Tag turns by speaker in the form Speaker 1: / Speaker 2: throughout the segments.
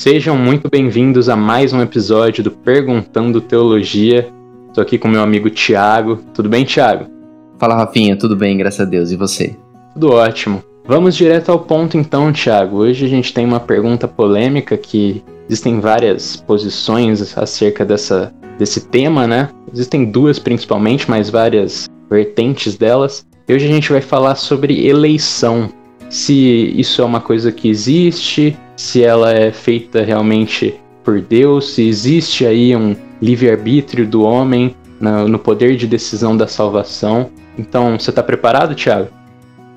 Speaker 1: Sejam muito bem-vindos a mais um episódio do Perguntando Teologia. Estou aqui com meu amigo Tiago. Tudo bem, Tiago?
Speaker 2: Fala, Rafinha. Tudo bem, graças a Deus. E você?
Speaker 1: Tudo ótimo. Vamos direto ao ponto então, Tiago. Hoje a gente tem uma pergunta polêmica que existem várias posições acerca dessa, desse tema, né? Existem duas principalmente, mas várias vertentes delas. E hoje a gente vai falar sobre eleição. Se isso é uma coisa que existe, se ela é feita realmente por Deus, se existe aí um livre-arbítrio do homem no, no, poder de decisão da salvação. Então, você está preparado, Thiago?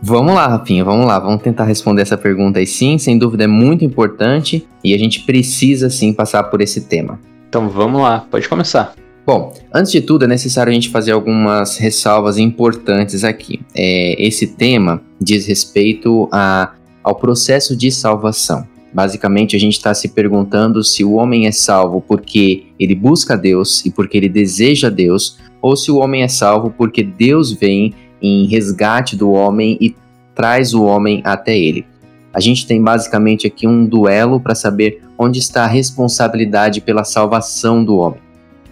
Speaker 2: Vamos lá, Rafinha, vamos lá, vamos tentar responder essa pergunta aí sim, sem dúvida é muito importante e a gente precisa sim passar por esse tema.
Speaker 1: Então vamos lá, pode começar.
Speaker 2: Bom, antes de tudo é necessário a gente fazer algumas ressalvas importantes aqui. É, esse tema diz respeito a, ao processo de salvação. Basicamente, a gente está se perguntando se o homem é salvo porque ele busca Deus e porque ele deseja Deus, ou se o homem é salvo porque Deus vem em resgate do homem e traz o homem até ele. A gente tem basicamente aqui um duelo para saber onde está a responsabilidade pela salvação do homem.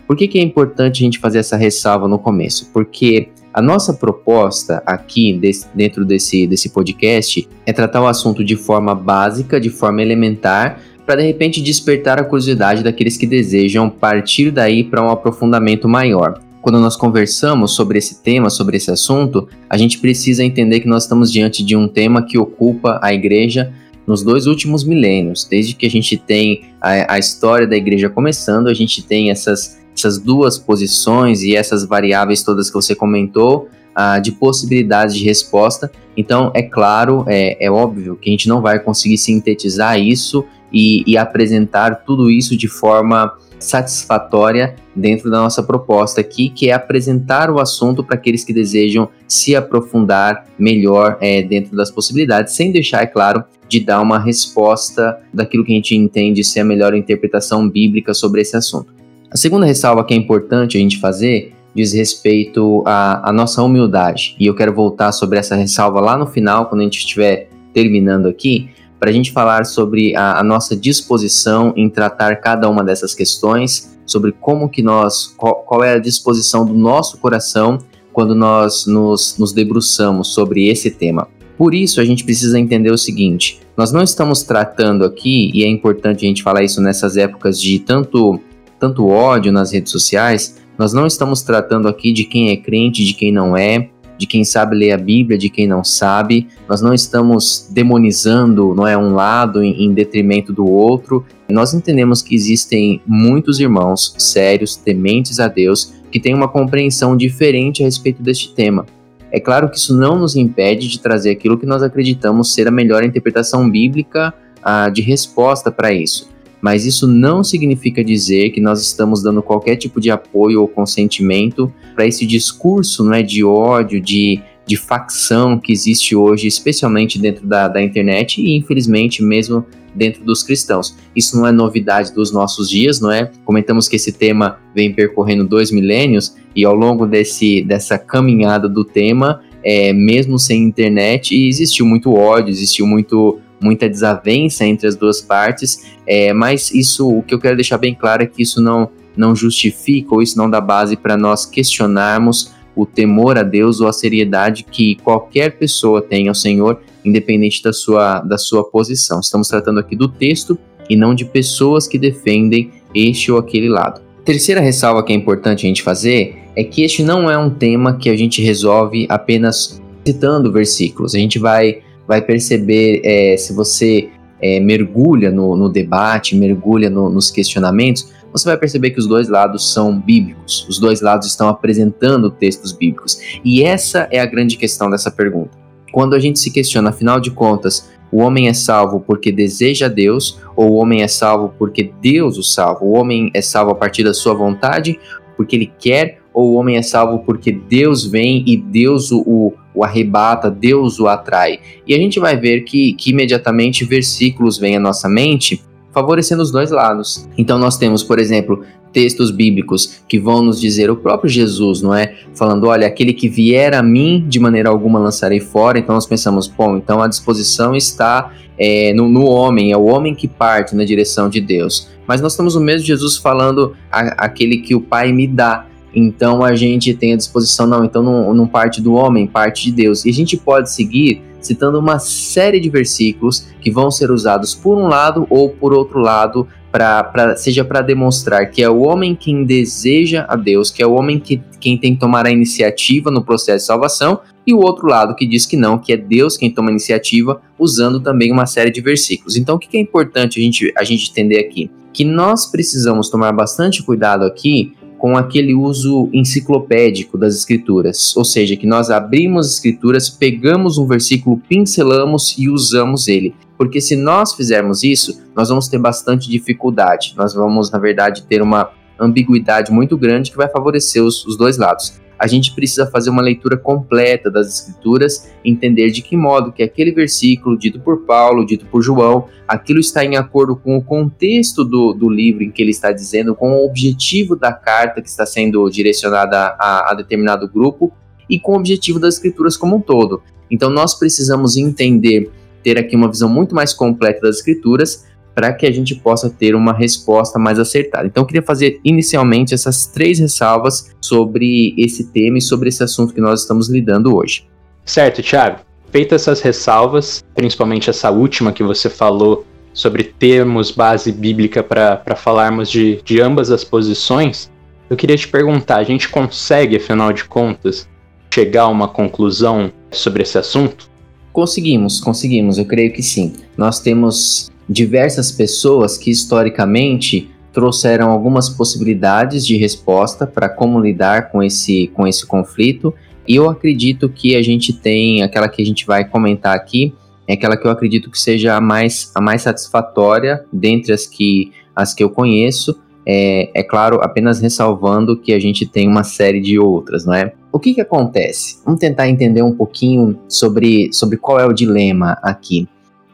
Speaker 2: Por que, que é importante a gente fazer essa ressalva no começo? Porque a nossa proposta aqui desse, dentro desse, desse podcast é tratar o assunto de forma básica, de forma elementar, para de repente despertar a curiosidade daqueles que desejam partir daí para um aprofundamento maior. Quando nós conversamos sobre esse tema, sobre esse assunto, a gente precisa entender que nós estamos diante de um tema que ocupa a igreja nos dois últimos milênios. Desde que a gente tem a, a história da igreja começando, a gente tem essas essas duas posições e essas variáveis todas que você comentou uh, de possibilidades de resposta. Então, é claro, é, é, óbvio que a gente não vai conseguir sintetizar isso e, e apresentar tudo isso de forma satisfatória dentro da nossa proposta aqui, que é apresentar o assunto para aqueles que desejam se aprofundar melhor é, dentro das possibilidades, sem deixar, é claro, de dar uma resposta daquilo que a gente entende ser a melhor interpretação bíblica sobre esse assunto. A segunda ressalva que é importante a gente fazer diz respeito à, à nossa humildade. E eu quero voltar sobre essa ressalva lá no final, quando a gente estiver terminando aqui, para a gente falar sobre a, a, nossa disposição em tratar cada uma dessas questões, sobre como que nós, qual, qual é a disposição do nosso coração quando nós nos, nos debruçamos sobre esse tema. Por isso, a gente precisa entender o seguinte: nós não estamos tratando aqui, e é importante a gente falar isso nessas épocas de tanto tanto ódio nas redes sociais, nós não estamos tratando aqui de quem é crente, de quem não é, de quem sabe ler a Bíblia, de quem não sabe. Nós não estamos demonizando, não é um lado em, em detrimento do outro. Nós entendemos que existem muitos irmãos sérios, tementes a Deus, que têm uma compreensão diferente a respeito deste tema. É claro que isso não nos impede de trazer aquilo que nós acreditamos ser a melhor interpretação bíblica ah, de resposta para isso mas isso não significa dizer que nós estamos dando qualquer tipo de apoio ou consentimento para esse discurso não é, de ódio, de, de facção que existe hoje, especialmente dentro da, da internet e, infelizmente, mesmo dentro dos cristãos. Isso não é novidade dos nossos dias, não é? Comentamos que esse tema vem percorrendo dois milênios e ao longo desse, dessa caminhada do tema, é, mesmo sem internet, existiu muito ódio, existiu muito muita desavença entre as duas partes, é, mas isso, o que eu quero deixar bem claro é que isso não, não justifica ou isso não dá base para nós questionarmos o temor a Deus ou a seriedade que qualquer pessoa tem ao Senhor, independente da sua, da sua posição. Estamos tratando aqui do texto e não de pessoas que defendem este ou aquele lado. Terceira ressalva que é importante a gente fazer é que este não é um tema que a gente resolve apenas citando versículos. A gente vai vai perceber é, se você é, mergulha no, no, debate, mergulha no, nos questionamentos, você vai perceber que os dois lados são bíblicos, os dois lados estão apresentando textos bíblicos. E essa é a grande questão dessa pergunta. Quando a gente se questiona, afinal de contas, o homem é salvo porque deseja Deus, ou o homem é salvo porque Deus o salva? O homem é salvo a partir da sua vontade, porque ele quer, ou o homem é salvo porque Deus vem e Deus o, o, o arrebata, Deus o atrai. E a gente vai ver que, que imediatamente versículos vêm à nossa mente favorecendo os dois lados. Então nós temos, por exemplo, textos bíblicos que vão nos dizer o próprio Jesus, não é? Falando, olha, aquele que vier a mim, de maneira alguma lançarei fora. Então nós pensamos, bom, então a disposição está é, no, no, homem, é o homem que parte na direção de Deus. Mas nós temos o mesmo Jesus falando, aquele que o Pai me dá. Então a gente tem a disposição, não, então não, não parte do homem, parte de Deus. E a gente pode seguir citando uma série de versículos que vão ser usados por um lado ou por outro lado, pra, pra seja para demonstrar que é o homem quem deseja a Deus, que é o homem que, quem tem que tomar a iniciativa no processo de salvação, e o outro lado que diz que não, que é Deus quem toma a iniciativa, usando também uma série de versículos. Então, o que é importante a gente, a gente entender aqui? Que nós precisamos tomar bastante cuidado aqui com aquele uso enciclopédico das escrituras, ou seja, que nós abrimos as escrituras, pegamos um versículo, pincelamos e usamos ele. Porque se nós fizermos isso, nós vamos ter bastante dificuldade. Nós vamos, na verdade, ter uma ambiguidade muito grande que vai favorecer os, os dois lados a gente precisa fazer uma leitura completa das escrituras, entender de que modo que aquele versículo dito por Paulo, dito por João, aquilo está em acordo com o contexto do, do livro em que ele está dizendo, com o objetivo da carta que está sendo direcionada a, a determinado grupo e com o objetivo das escrituras como um todo. Então nós precisamos entender, ter aqui uma visão muito mais completa das escrituras para que a gente possa ter uma resposta mais acertada. Então, eu queria fazer inicialmente essas três ressalvas sobre esse tema e sobre esse assunto que nós estamos lidando hoje.
Speaker 1: Certo, Thiago. Feitas essas ressalvas, principalmente essa última que você falou sobre termos base bíblica para falarmos de, de ambas as posições, eu queria te perguntar: a gente consegue, afinal de contas, chegar a uma conclusão sobre esse assunto?
Speaker 2: Conseguimos, conseguimos, eu creio que sim. Nós temos diversas pessoas que historicamente trouxeram algumas possibilidades de resposta para como lidar com esse, com esse conflito. E eu acredito que a gente tem, aquela que a gente vai comentar aqui, é aquela que eu acredito que seja a mais, a mais satisfatória dentre as que, as que eu conheço. É, é claro, apenas ressalvando que a gente tem uma série de outras, não é? O que, que acontece? Vamos tentar entender um pouquinho sobre, sobre qual é o dilema aqui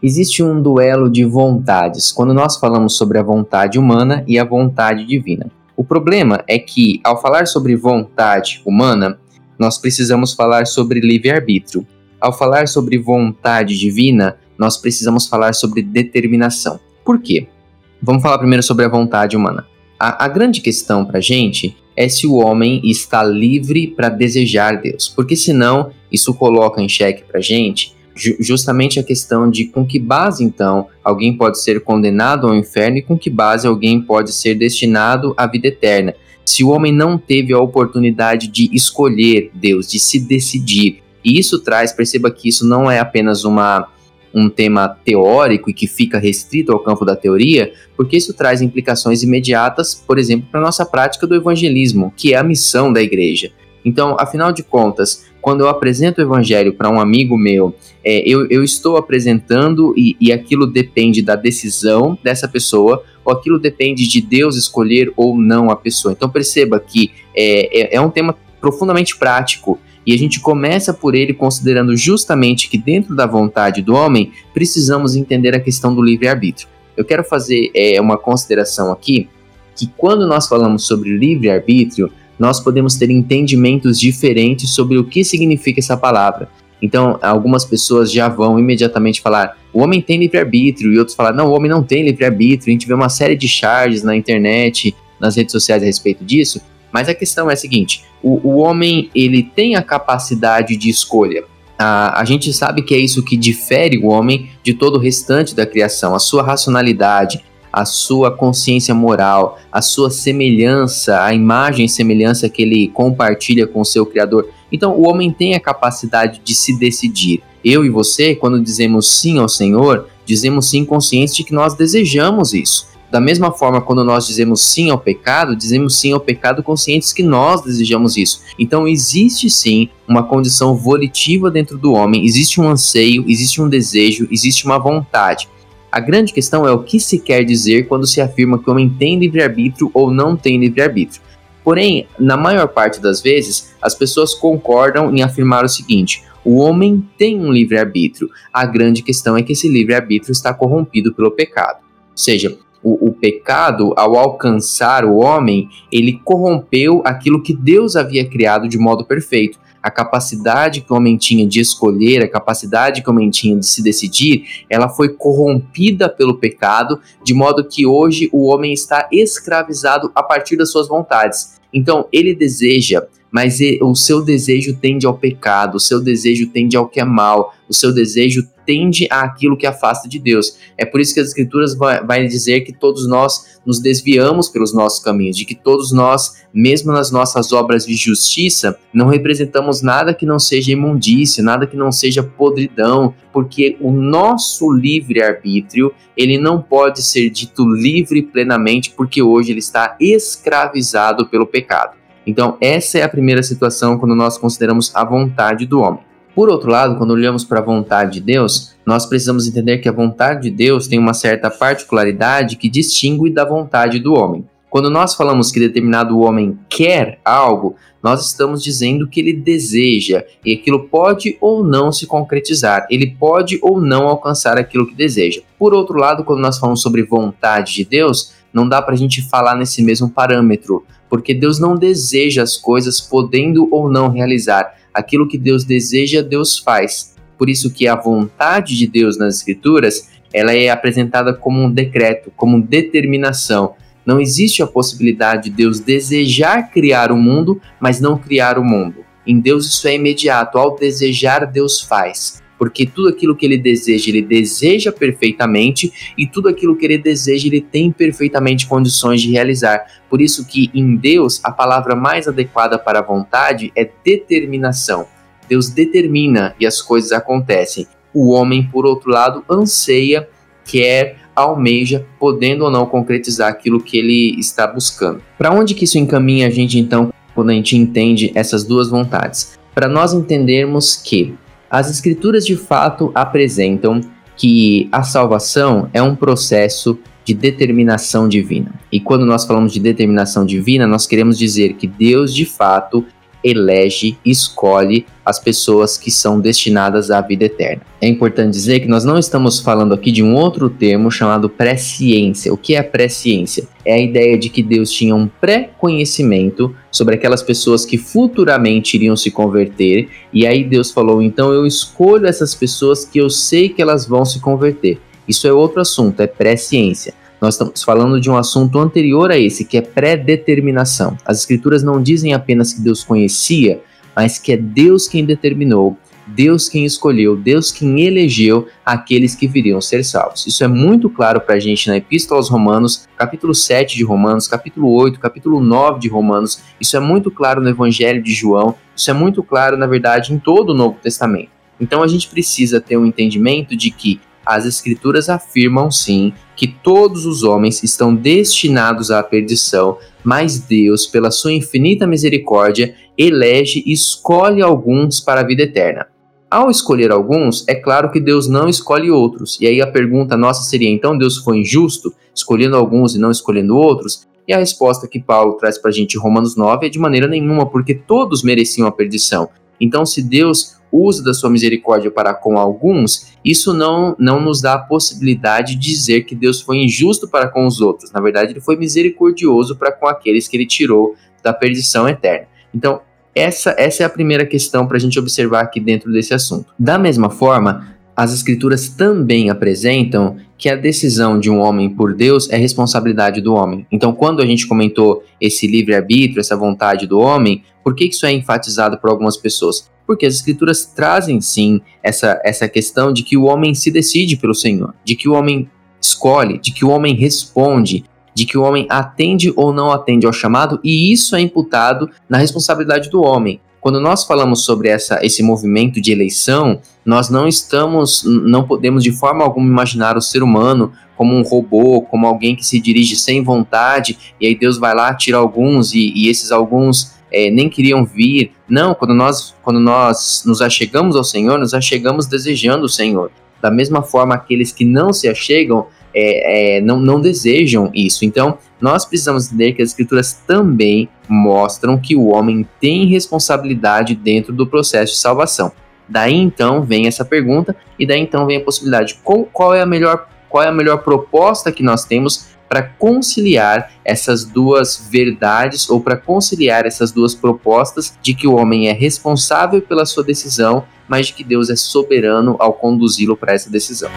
Speaker 2: existe um duelo de vontades quando nós falamos sobre a vontade humana e a vontade divina. O problema é que, ao falar sobre vontade humana, nós precisamos falar sobre livre-arbítrio. Ao falar sobre vontade divina, nós precisamos falar sobre determinação. Por quê? Vamos falar primeiro sobre a vontade humana. A, a grande questão para a gente é se o homem está livre para desejar Deus, porque senão isso coloca em xeque para a gente justamente a questão de com que base, então, alguém pode ser condenado ao inferno e com que base alguém pode ser destinado à vida eterna. Se o homem não teve a oportunidade de escolher Deus, de se decidir, e isso traz, perceba que isso não é apenas uma, um tema teórico e que fica restrito ao campo da teoria, porque isso traz implicações imediatas, por exemplo, para a nossa prática do evangelismo, que é a missão da igreja. Então, afinal de contas, quando eu apresento o evangelho para um amigo meu, é, eu, eu, estou apresentando e, e aquilo depende da decisão dessa pessoa, ou aquilo depende de Deus escolher ou não a pessoa. Então perceba que é, é, é um tema profundamente prático e a gente começa por ele considerando justamente que dentro da vontade do homem precisamos entender a questão do livre-arbítrio. Eu quero fazer é, uma consideração aqui que quando nós falamos sobre livre-arbítrio, nós podemos ter entendimentos diferentes sobre o que significa essa palavra. Então, algumas pessoas já vão imediatamente falar: o homem tem livre-arbítrio, e outros falar: não, o homem não tem livre-arbítrio. A gente vê uma série de charges na internet, nas redes sociais a respeito disso. Mas a questão é a seguinte: o, o homem ele tem a capacidade de escolha. A, a gente sabe que é isso que difere o homem de todo o restante da criação, a sua racionalidade, a sua consciência moral, a sua semelhança, a imagem e semelhança que ele compartilha com o seu Criador. Então, o homem tem a capacidade de se decidir. Eu e você, quando dizemos sim ao Senhor, dizemos sim conscientes de que nós desejamos isso. Da mesma forma, quando nós dizemos sim ao pecado, dizemos sim ao pecado conscientes que nós desejamos isso. Então, existe sim uma condição volitiva dentro do homem, existe um anseio, existe um desejo, existe uma vontade. A grande questão é o que se quer dizer quando se afirma que o homem tem livre-arbítrio ou não tem livre-arbítrio. Porém, na maior parte das vezes, as pessoas concordam em afirmar o seguinte: o homem tem um livre-arbítrio. A grande questão é que esse livre-arbítrio está corrompido pelo pecado. Ou seja, o, o, pecado, ao alcançar o homem, ele corrompeu aquilo que Deus havia criado de modo perfeito. A capacidade que o homem tinha de escolher, a capacidade que o homem tinha de se decidir, ela foi corrompida pelo pecado, de modo que hoje o homem está escravizado a partir das suas vontades. Então, ele deseja mas o seu desejo tende ao pecado, o seu desejo tende ao que é mal, o seu desejo tende àquilo que afasta de Deus. É por isso que as Escrituras vai, dizer que todos nós nos desviamos pelos nossos caminhos, de que todos nós, mesmo nas nossas obras de justiça, não representamos nada que não seja imundícia, nada que não seja podridão, porque o nosso livre-arbítrio, ele não pode ser dito livre plenamente, porque hoje ele está escravizado pelo pecado. Então, essa é a primeira situação quando nós consideramos a vontade do homem. Por outro lado, quando olhamos para a vontade de Deus, nós precisamos entender que a vontade de Deus tem uma certa particularidade que distingue da vontade do homem. Quando nós falamos que determinado homem quer algo, nós estamos dizendo que ele deseja e aquilo pode ou não se concretizar, ele pode ou não alcançar aquilo que deseja. Por outro lado, quando nós falamos sobre vontade de Deus, não dá para a gente falar nesse mesmo parâmetro, porque Deus não deseja as coisas podendo ou não realizar. Aquilo que Deus deseja, Deus faz. Por isso que a vontade de Deus nas escrituras, ela é apresentada como um decreto, como determinação. Não existe a possibilidade de Deus desejar criar o mundo, mas não criar o mundo. Em Deus isso é imediato, ao desejar Deus faz porque tudo aquilo que ele deseja, ele deseja perfeitamente, e tudo aquilo que ele deseja, ele tem perfeitamente condições de realizar. Por isso que em Deus a palavra mais adequada para a vontade é determinação. Deus determina e as coisas acontecem. O homem, por outro lado, anseia, quer, almeja, podendo ou não concretizar aquilo que ele está buscando. Para onde que isso encaminha a gente então quando a gente entende essas duas vontades? Para nós entendermos que as Escrituras de fato apresentam que a salvação é um processo de determinação divina. E quando nós falamos de determinação divina, nós queremos dizer que Deus de fato elege, escolhe as pessoas que são destinadas à vida eterna. É importante dizer que nós não estamos falando aqui de um outro termo chamado presciência. O que é a presciência? É a ideia de que Deus tinha um pré-conhecimento sobre aquelas pessoas que futuramente iriam se converter, e aí Deus falou: então eu escolho essas pessoas que eu sei que elas vão se converter. Isso é outro assunto, é presciência. Nós estamos falando de um assunto anterior a esse, que é pré-determinação. As Escrituras não dizem apenas que Deus conhecia, mas que é Deus quem determinou, Deus quem escolheu, Deus quem elegeu aqueles que viriam ser salvos. Isso é muito claro para a gente na Epístola aos Romanos, capítulo 7 de Romanos, capítulo 8, capítulo 9 de Romanos. Isso é muito claro no Evangelho de João. Isso é muito claro, na verdade, em todo o Novo Testamento. Então a gente precisa ter um entendimento de que as Escrituras afirmam sim que todos os homens estão destinados à perdição, mas Deus, pela sua infinita misericórdia, elege e escolhe alguns para a vida eterna. Ao escolher alguns, é claro que Deus não escolhe outros. E aí a pergunta nossa seria: então Deus foi injusto, escolhendo alguns e não escolhendo outros? E a resposta que Paulo traz para a gente em Romanos 9 é de maneira nenhuma, porque todos mereciam a perdição. Então, se Deus uso da sua misericórdia para com alguns, isso não, não nos dá a possibilidade de dizer que Deus foi injusto para com os outros. Na verdade, ele foi misericordioso para com aqueles que ele tirou da perdição eterna. Então, essa, essa é a primeira questão para a gente observar aqui dentro desse assunto. Da mesma forma, as Escrituras também apresentam que a decisão de um homem por Deus é responsabilidade do homem. Então, quando a gente comentou esse livre-arbítrio, essa vontade do homem, por que isso é enfatizado por algumas pessoas? Porque as Escrituras trazem sim essa, essa questão de que o homem se decide pelo Senhor, de que o homem escolhe, de que o homem responde, de que o homem atende ou não atende ao chamado, e isso é imputado na responsabilidade do homem. Quando nós falamos sobre essa, esse movimento de eleição, nós não estamos, não podemos de forma alguma imaginar o ser humano como um robô, como alguém que se dirige sem vontade, e aí Deus vai lá, tira alguns, e, e esses alguns é, nem queriam vir. Não, quando nós, quando nós nos achegamos ao Senhor, nos achegamos desejando o Senhor. Da mesma forma, aqueles que não se achegam é, é, não, não desejam isso. Então, nós precisamos entender que as Escrituras também mostram que o homem tem responsabilidade dentro do processo de salvação. Daí então vem essa pergunta, e daí então vem a possibilidade: qual, qual é a melhor qual é a melhor proposta que nós temos para conciliar essas duas verdades ou para conciliar essas duas propostas de que o homem é responsável pela sua decisão, mas de que Deus é soberano ao conduzi-lo para essa decisão.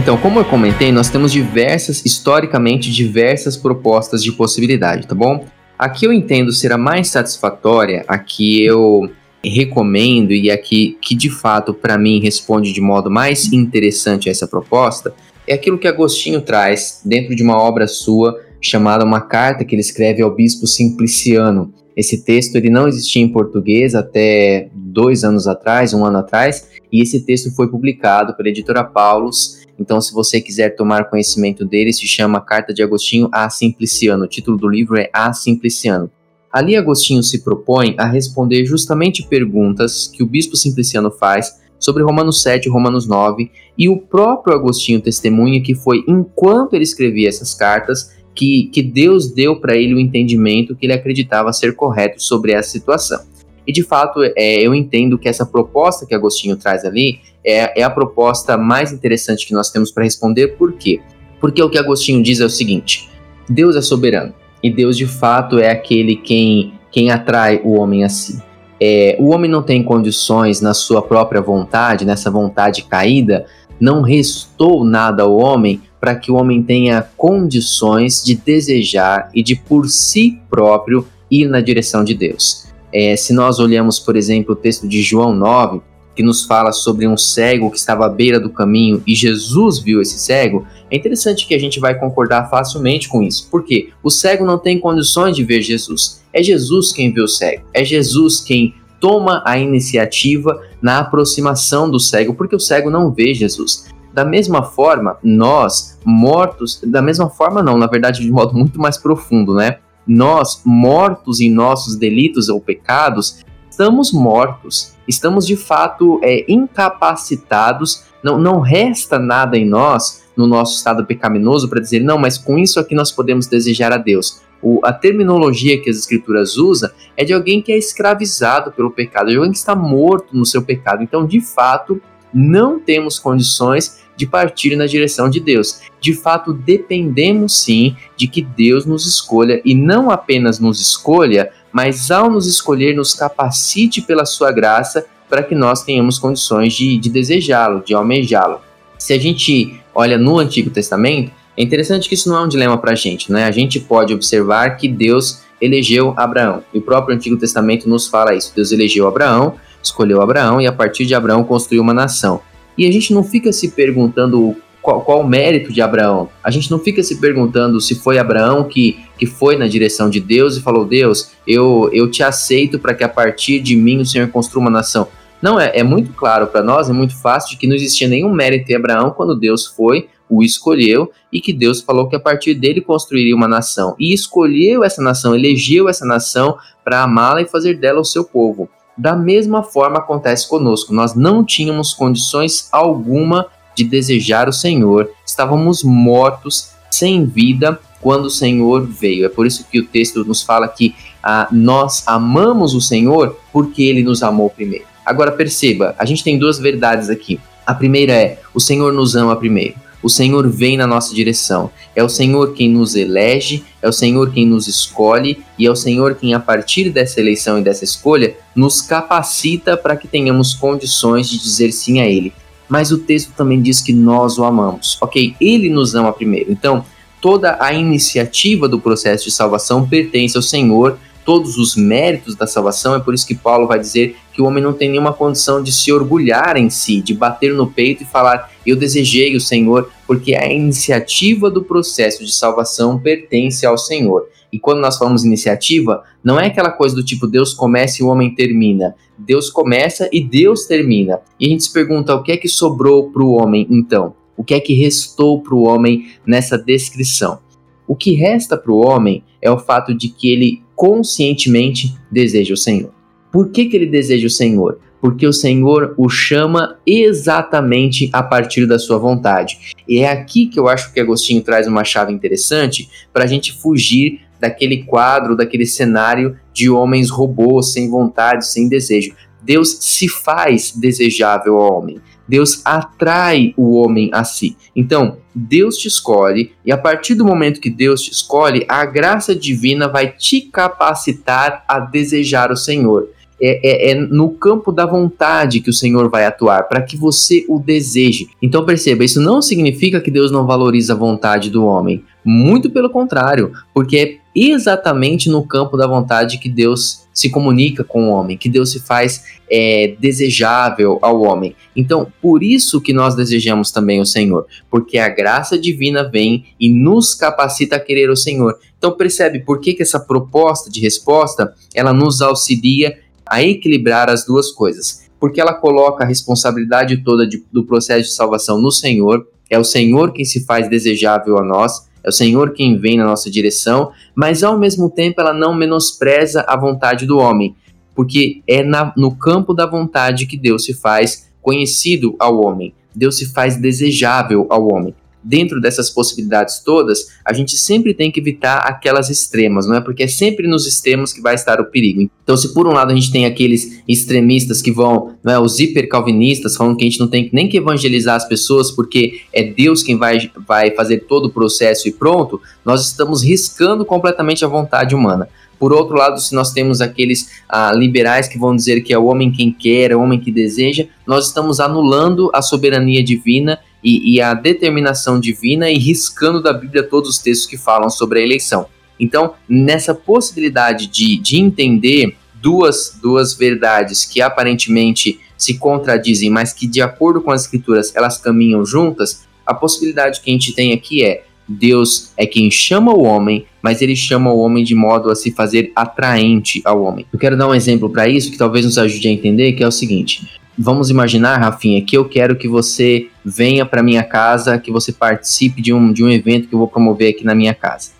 Speaker 2: Então, como eu comentei, nós temos diversas, historicamente, diversas propostas de possibilidade, tá bom? A que eu entendo ser a mais satisfatória, a que eu recomendo e a que, que de fato para mim responde de modo mais interessante a essa proposta, é aquilo que Agostinho traz dentro de uma obra sua chamada Uma Carta que ele escreve ao Bispo Simpliciano. Esse texto ele não existia em português até dois anos atrás, um ano atrás, e esse texto foi publicado pela editora Paulus então, se você quiser tomar conhecimento dele, se chama Carta de Agostinho a Simpliciano. O título do livro é A Simpliciano. Ali, Agostinho se propõe a responder justamente perguntas que o bispo Simpliciano faz sobre Romanos 7 e Romanos 9, e o próprio Agostinho testemunha que foi enquanto ele escrevia essas cartas que, que Deus deu para ele o entendimento que ele acreditava ser correto sobre essa situação. E de fato, é, eu entendo que essa proposta que Agostinho traz ali é, é a proposta mais interessante que nós temos para responder. Por quê? Porque o que Agostinho diz é o seguinte: Deus é soberano e Deus de fato é aquele quem, quem atrai o homem a si. É, o homem não tem condições na sua própria vontade, nessa vontade caída, não restou nada ao homem para que o homem tenha condições de desejar e de por si próprio ir na direção de Deus. É, se nós olhamos, por exemplo, o texto de João 9, que nos fala sobre um cego que estava à beira do caminho e Jesus viu esse cego, é interessante que a gente vai concordar facilmente com isso. Porque o cego não tem condições de ver Jesus. É Jesus quem vê o cego. É Jesus quem toma a iniciativa na aproximação do cego, porque o cego não vê Jesus. Da mesma forma, nós, mortos, da mesma forma não, na verdade de modo muito mais profundo, né? nós, mortos em nossos delitos ou pecados, estamos mortos, estamos de fato é, incapacitados, não, não resta nada em nós, no nosso estado pecaminoso, para dizer, não, mas com isso aqui nós podemos desejar a Deus. O, a terminologia que as escrituras usam é de alguém que é escravizado pelo pecado, de alguém que está morto no seu pecado. Então, de fato, não temos condições de partir na direção de Deus. De fato, dependemos sim de que Deus nos escolha e não apenas nos escolha, mas ao nos escolher, nos capacite pela sua graça para que nós tenhamos condições de, de desejá-lo, de almejá-lo. Se a gente olha no Antigo Testamento, é interessante que isso não é um dilema para a gente, né? A gente pode observar que Deus elegeu Abraão. E o próprio Antigo Testamento nos fala isso. Deus elegeu Abraão, escolheu Abraão e a partir de Abraão construiu uma nação. E a gente não fica se perguntando qual, qual, o mérito de Abraão. A gente não fica se perguntando se foi Abraão que, que foi na direção de Deus e falou: Deus, eu, eu te aceito para que a partir de mim o Senhor construa uma nação. Não, é, é muito claro para nós, é muito fácil de que não existia nenhum mérito em Abraão quando Deus foi, o escolheu e que Deus falou que a partir dele construiria uma nação. E escolheu essa nação, elegeu essa nação para amá-la e fazer dela o seu povo. Da mesma forma acontece conosco. Nós não tínhamos condições alguma de desejar o Senhor. Estávamos mortos, sem vida, quando o Senhor veio. É por isso que o texto nos fala que ah, nós amamos o Senhor porque ele nos amou primeiro. Agora perceba, a gente tem duas verdades aqui. A primeira é: o Senhor nos ama primeiro. O Senhor vem na nossa direção. É o Senhor quem nos elege, é o Senhor quem nos escolhe e é o Senhor quem, a partir dessa eleição e dessa escolha, nos capacita para que tenhamos condições de dizer sim a Ele. Mas o texto também diz que nós o amamos. Ok, Ele nos ama primeiro. Então, toda a iniciativa do processo de salvação pertence ao Senhor todos os méritos da salvação, é por isso que Paulo vai dizer que o homem não tem nenhuma condição de se orgulhar em si, de bater no peito e falar, eu desejei o Senhor, porque a iniciativa do processo de salvação pertence ao Senhor. E quando nós falamos iniciativa, não é aquela coisa do tipo Deus começa e o homem termina. Deus começa e Deus termina. E a gente se pergunta o que é que sobrou para o homem então? O que é que restou para o homem nessa descrição? O que resta para o homem é o fato de que ele conscientemente deseja o Senhor. Por que, que ele deseja o Senhor? Porque o Senhor o chama exatamente a partir da sua vontade. E é aqui que eu acho que Agostinho traz uma chave interessante para a gente fugir daquele quadro, daquele cenário de homens robôs, sem vontade, sem desejo. Deus se faz desejável ao homem. Deus atrai o homem a si. Então, Deus te escolhe, e a partir do momento que Deus te escolhe, a graça divina vai te capacitar a desejar o Senhor. É, é, é, no campo da vontade que o Senhor vai atuar, para que você o deseje. Então perceba, isso não significa que Deus não valoriza a vontade do homem. Muito pelo contrário, porque é exatamente no campo da vontade que Deus se comunica com o homem, que Deus se faz é, desejável ao homem. Então, por isso que nós desejamos também o Senhor, porque a graça divina vem e nos capacita a querer o Senhor. Então, percebe por que, que essa proposta de resposta ela nos auxilia a equilibrar as duas coisas? Porque ela coloca a responsabilidade toda de, do processo de salvação no Senhor, é o Senhor quem se faz desejável a nós é o Senhor quem vem na nossa direção, mas ao mesmo tempo ela não menospreza a vontade do homem, porque é na, no campo da vontade que Deus se faz conhecido ao homem, Deus se faz desejável ao homem dentro dessas possibilidades todas, a gente sempre tem que evitar aquelas extremas, não é? Porque é sempre nos extremos que vai estar o perigo. Então, se por um lado a gente tem aqueles extremistas que vão, não é, os hipercalvinistas falando que a gente não tem nem que evangelizar as pessoas porque é Deus quem vai, vai fazer todo o processo e pronto, nós estamos riscando completamente a vontade humana. Por outro lado, se nós temos aqueles ah, liberais que vão dizer que é o homem quem quer, é o homem que deseja, nós estamos anulando a soberania divina e, e a determinação divina e riscando da Bíblia todos os textos que falam sobre a eleição. Então, nessa possibilidade de, de entender duas, duas verdades que aparentemente se contradizem, mas que, de acordo com as escrituras, elas caminham juntas, a possibilidade que a gente tem aqui é Deus é quem chama o homem, mas ele chama o homem de modo a se fazer atraente ao homem. Eu quero dar um exemplo para isso que talvez nos ajude a entender, que é o seguinte: vamos imaginar, Rafinha, que eu quero que você venha para minha casa, que você participe de um, de um evento que eu vou promover aqui na minha casa.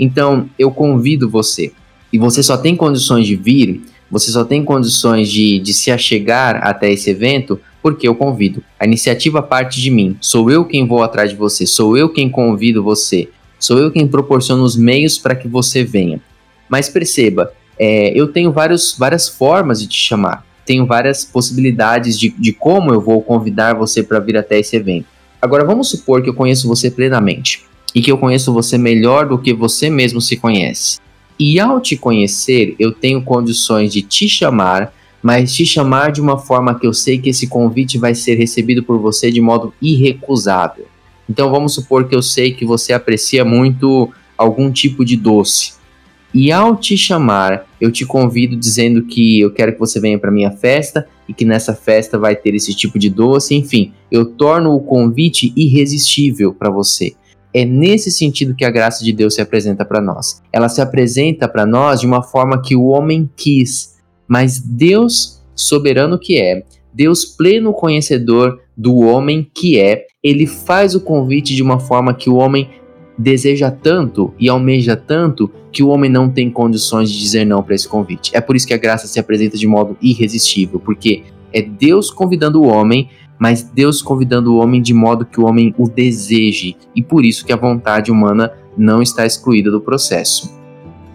Speaker 2: Então, eu convido você. E você só tem condições de vir, você só tem condições de, de se achegar até esse evento porque eu convido. A iniciativa parte de mim. Sou eu quem vou atrás de você, sou eu quem convido você, sou eu quem proporciona os meios para que você venha. Mas perceba, é, eu tenho vários, várias formas de te chamar tenho várias possibilidades de, de como eu vou convidar você para vir até esse evento. Agora, vamos supor que eu conheço você plenamente e que eu conheço você melhor do que você mesmo se conhece. E ao te conhecer, eu tenho condições de te chamar, mas te chamar de uma forma que eu sei que esse convite vai ser recebido por você de modo irrecusável. Então vamos supor que eu sei que você aprecia muito algum tipo de doce. E ao te chamar, eu te convido dizendo que eu quero que você venha para minha festa e que nessa festa vai ter esse tipo de doce, enfim, eu torno o convite irresistível para você. É nesse sentido que a graça de Deus se apresenta para nós. Ela se apresenta para nós de uma forma que o homem quis, mas Deus, soberano que é, Deus pleno conhecedor do homem que é, ele faz o convite de uma forma que o homem deseja tanto e almeja tanto que o homem não tem condições de dizer não para esse convite. É por isso que a graça se apresenta de modo irresistível, porque é Deus convidando o homem, mas Deus convidando o homem de modo que o homem o deseje, e por isso que a vontade humana não está excluída do processo.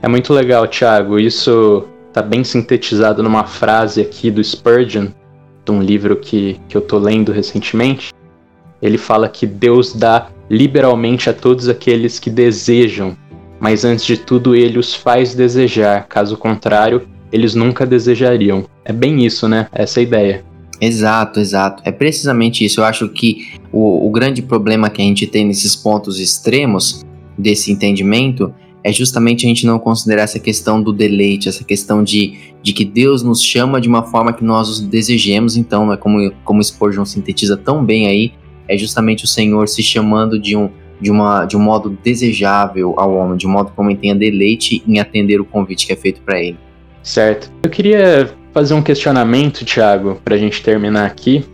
Speaker 1: É muito legal, Thiago. Isso está bem sintetizado numa frase aqui do Spurgeon, de um livro que, que eu tô lendo recentemente. Ele fala que Deus dá liberalmente a todos aqueles que desejam, mas antes de tudo ele os faz desejar, caso contrário, eles nunca desejariam. É bem isso, né? Essa é ideia.
Speaker 2: Exato, exato. É precisamente isso. Eu acho que o, o grande problema que a gente tem nesses pontos extremos desse entendimento é justamente a gente não considerar essa questão do deleite, essa questão de, de que Deus nos chama de uma forma que nós os desejemos. Então, é como, como Spurgeon sintetiza tão bem aí, é justamente o Senhor se chamando de um, de, uma, de um modo desejável ao homem, de um modo que o homem tenha deleite em atender o convite que é feito para ele.
Speaker 1: Certo. Eu queria fazer um questionamento, Tiago, para a gente terminar aqui.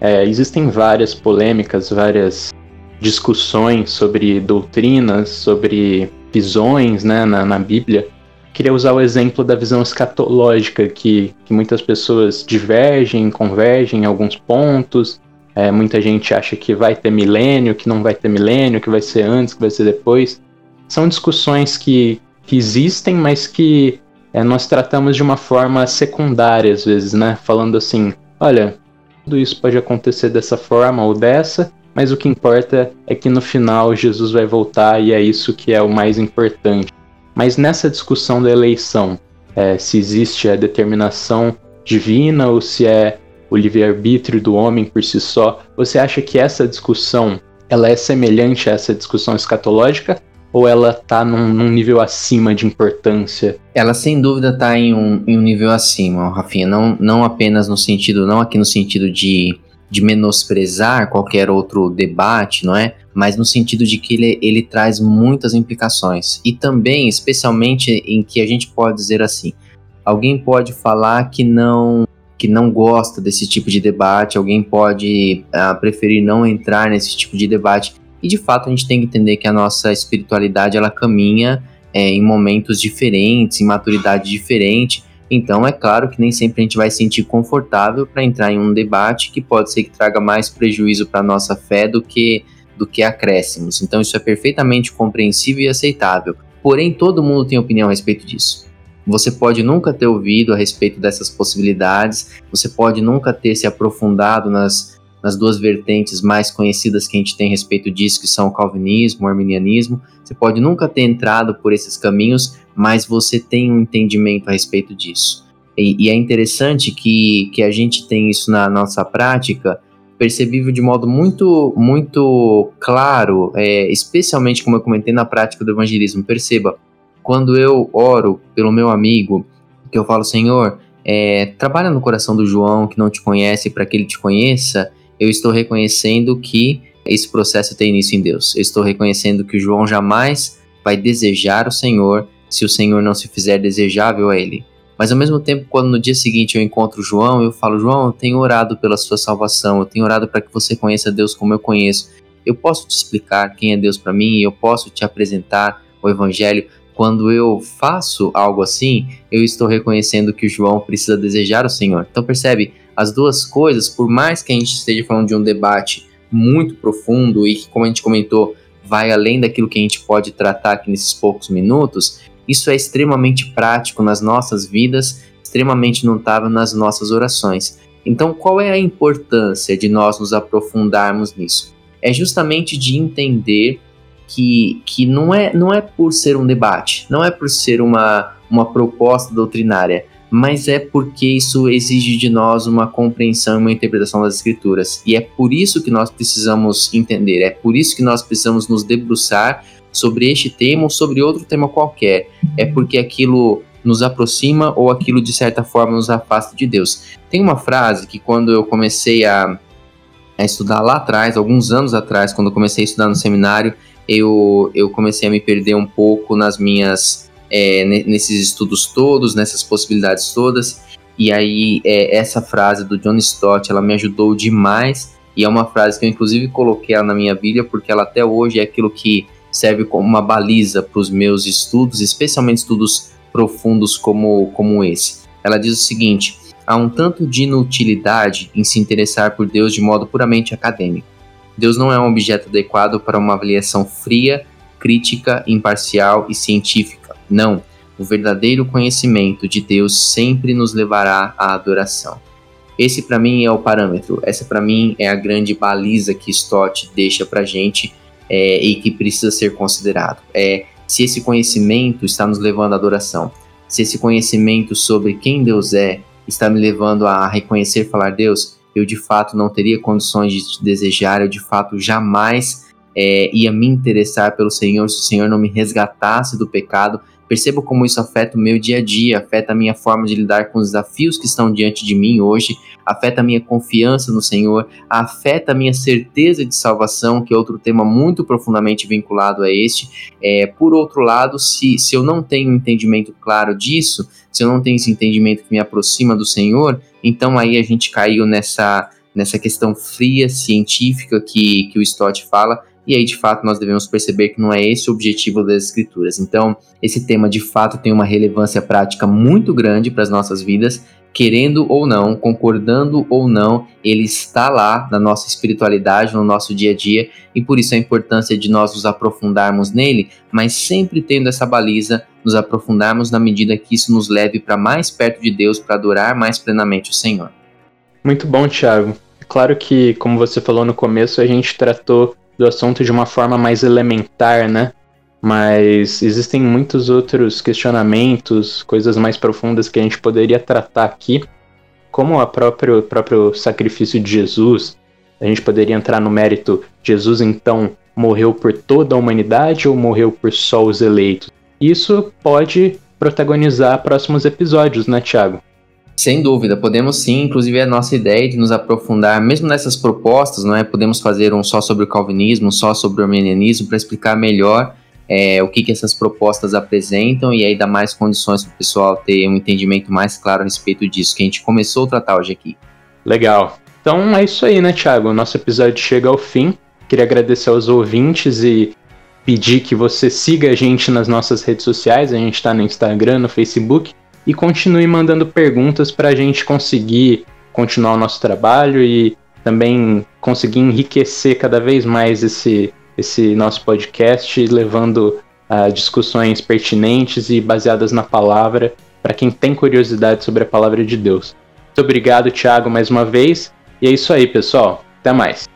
Speaker 1: É, existem várias polêmicas, várias discussões sobre doutrinas, sobre visões né, na, na Bíblia. Queria usar o exemplo da visão escatológica, que, que muitas pessoas divergem, convergem em alguns pontos, é, muita gente acha que vai ter milênio, que não vai ter milênio, que vai ser antes, que vai ser depois. São discussões que, que existem, mas que é, nós tratamos de uma forma secundária às vezes, né? Falando assim, olha, tudo isso pode acontecer dessa forma ou dessa, mas o que importa é que no final Jesus vai voltar e é isso que é o mais importante. Mas nessa discussão da eleição, é, se existe a determinação divina ou se é o livre-arbítrio do homem por si só, você acha que essa discussão ela é semelhante a essa discussão escatológica ou ela está num, num, nível acima de importância?
Speaker 2: Ela sem dúvida está em um, em um nível acima, Rafinha. Não, não apenas no sentido, não aqui no sentido de, de menosprezar qualquer outro debate, não é? Mas no sentido de que ele, ele traz muitas implicações. E também, especialmente em que a gente pode dizer assim, alguém pode falar que não que não gosta desse tipo de debate, alguém pode uh, preferir não entrar nesse tipo de debate. E de fato a gente tem que entender que a nossa espiritualidade ela caminha é, em momentos diferentes, em maturidade diferente. Então é claro que nem sempre a gente vai se sentir confortável para entrar em um debate que pode ser que traga mais prejuízo para a nossa fé do que do que acréscimos. Então isso é perfeitamente compreensível e aceitável. Porém, todo mundo tem opinião a respeito disso. Você pode nunca ter ouvido a respeito dessas possibilidades, você pode nunca ter se aprofundado nas nas duas vertentes mais conhecidas que a gente tem a respeito disso, que são o calvinismo, o arminianismo. Você pode nunca ter entrado por esses caminhos, mas você tem um entendimento a respeito disso. E, e é interessante que, que a gente tem isso na nossa prática, percebível de modo muito, muito claro, é, especialmente como eu comentei na prática do evangelismo. Perceba, quando eu oro pelo meu amigo, que eu falo, Senhor, é, trabalha no coração do João que não te conhece para que ele te conheça, eu estou reconhecendo que esse processo tem início em Deus. Eu estou reconhecendo que o João jamais vai desejar o Senhor se o Senhor não se fizer desejável a ele. Mas ao mesmo tempo, quando no dia seguinte eu encontro o João, eu falo: João, eu tenho orado pela sua salvação, eu tenho orado para que você conheça Deus como eu conheço. Eu posso te explicar quem é Deus para mim, eu posso te apresentar o Evangelho. Quando eu faço algo assim, eu estou reconhecendo que o João precisa desejar o Senhor. Então percebe, as duas coisas, por mais que a gente esteja falando de um debate muito profundo e que, como a gente comentou, vai além daquilo que a gente pode tratar aqui nesses poucos minutos, isso é extremamente prático nas nossas vidas, extremamente notável nas nossas orações. Então, qual é a importância de nós nos aprofundarmos nisso? É justamente de entender que, que não, é, não é por ser um debate, não é por ser uma, uma proposta doutrinária, mas é porque isso exige de nós uma compreensão e uma interpretação das escrituras. E é por isso que nós precisamos entender, é por isso que nós precisamos nos debruçar sobre este tema ou sobre outro tema qualquer. É porque aquilo nos aproxima ou aquilo de certa forma nos afasta de Deus. Tem uma frase que quando eu comecei a, a estudar lá atrás, alguns anos atrás, quando eu comecei a estudar no seminário, eu, eu comecei a me perder um pouco nas minhas é, nesses estudos todos, nessas possibilidades todas. E aí, é, essa frase do John Stott, ela me ajudou demais. E é uma frase que eu, inclusive, coloquei ela na minha Bíblia, porque ela até hoje é aquilo que serve como uma baliza para os meus estudos, especialmente estudos profundos como, como esse. Ela diz o seguinte: há um tanto de inutilidade em se interessar por Deus de modo puramente acadêmico. Deus não é um objeto adequado para uma avaliação fria, crítica, imparcial e científica não, o verdadeiro conhecimento de Deus sempre nos levará à adoração. Esse para mim é o parâmetro, essa para mim é a grande baliza que Stott deixa para gente é, e que precisa ser considerado. É se esse conhecimento está nos levando à adoração, se esse conhecimento sobre quem Deus é está me levando a reconhecer, falar Deus, eu de fato não teria condições de te desejar, eu de fato jamais é, ia me interessar pelo Senhor se o Senhor não me resgatasse do pecado, Percebo como isso afeta o meu dia a dia, afeta a minha forma de lidar com os desafios que estão diante de mim hoje, afeta a minha confiança no Senhor, afeta a minha certeza de salvação, que é outro tema muito profundamente vinculado a este. É, por outro lado, se, se eu não tenho um entendimento claro disso, se eu não tenho esse entendimento que me aproxima do Senhor, então aí a gente caiu nessa, nessa questão fria, científica que, que o Stott fala, e aí de fato nós devemos perceber que não é esse o objetivo das escrituras. Então, esse tema de fato tem uma relevância prática muito grande para as nossas vidas, querendo ou não, concordando ou não, ele está lá na nossa espiritualidade, no nosso dia a dia, e por isso a importância de nós nos aprofundarmos nele, mas sempre tendo essa baliza, nos aprofundarmos na medida que isso nos leve para mais perto de Deus, para adorar mais plenamente o Senhor.
Speaker 1: Muito bom, Thiago. Claro que, como você falou no começo, a gente tratou do assunto de uma forma mais elementar, né? mas existem muitos outros questionamentos, coisas mais profundas que a gente poderia tratar aqui, como o próprio, próprio sacrifício de Jesus. A gente poderia entrar no mérito: Jesus então morreu por toda a humanidade ou morreu por só os eleitos? Isso pode protagonizar próximos episódios, né, Tiago?
Speaker 2: Sem dúvida, podemos sim, inclusive a nossa ideia de nos aprofundar, mesmo nessas propostas, não é? Podemos fazer um só sobre o calvinismo, um só sobre o armenianismo, para explicar melhor é, o que, que essas propostas apresentam e aí dar mais condições para o pessoal ter um entendimento mais claro a respeito disso, que a gente começou a tratar hoje aqui.
Speaker 1: Legal. Então é isso aí, né, Thiago? Nosso episódio chega ao fim. Queria agradecer aos ouvintes e pedir que você siga a gente nas nossas redes sociais. A gente está no Instagram, no Facebook. E continue mandando perguntas para a gente conseguir continuar o nosso trabalho e também conseguir enriquecer cada vez mais esse, esse nosso podcast, levando uh, discussões pertinentes e baseadas na palavra para quem tem curiosidade sobre a palavra de Deus. Muito obrigado, Thiago, mais uma vez. E é isso aí, pessoal. Até mais.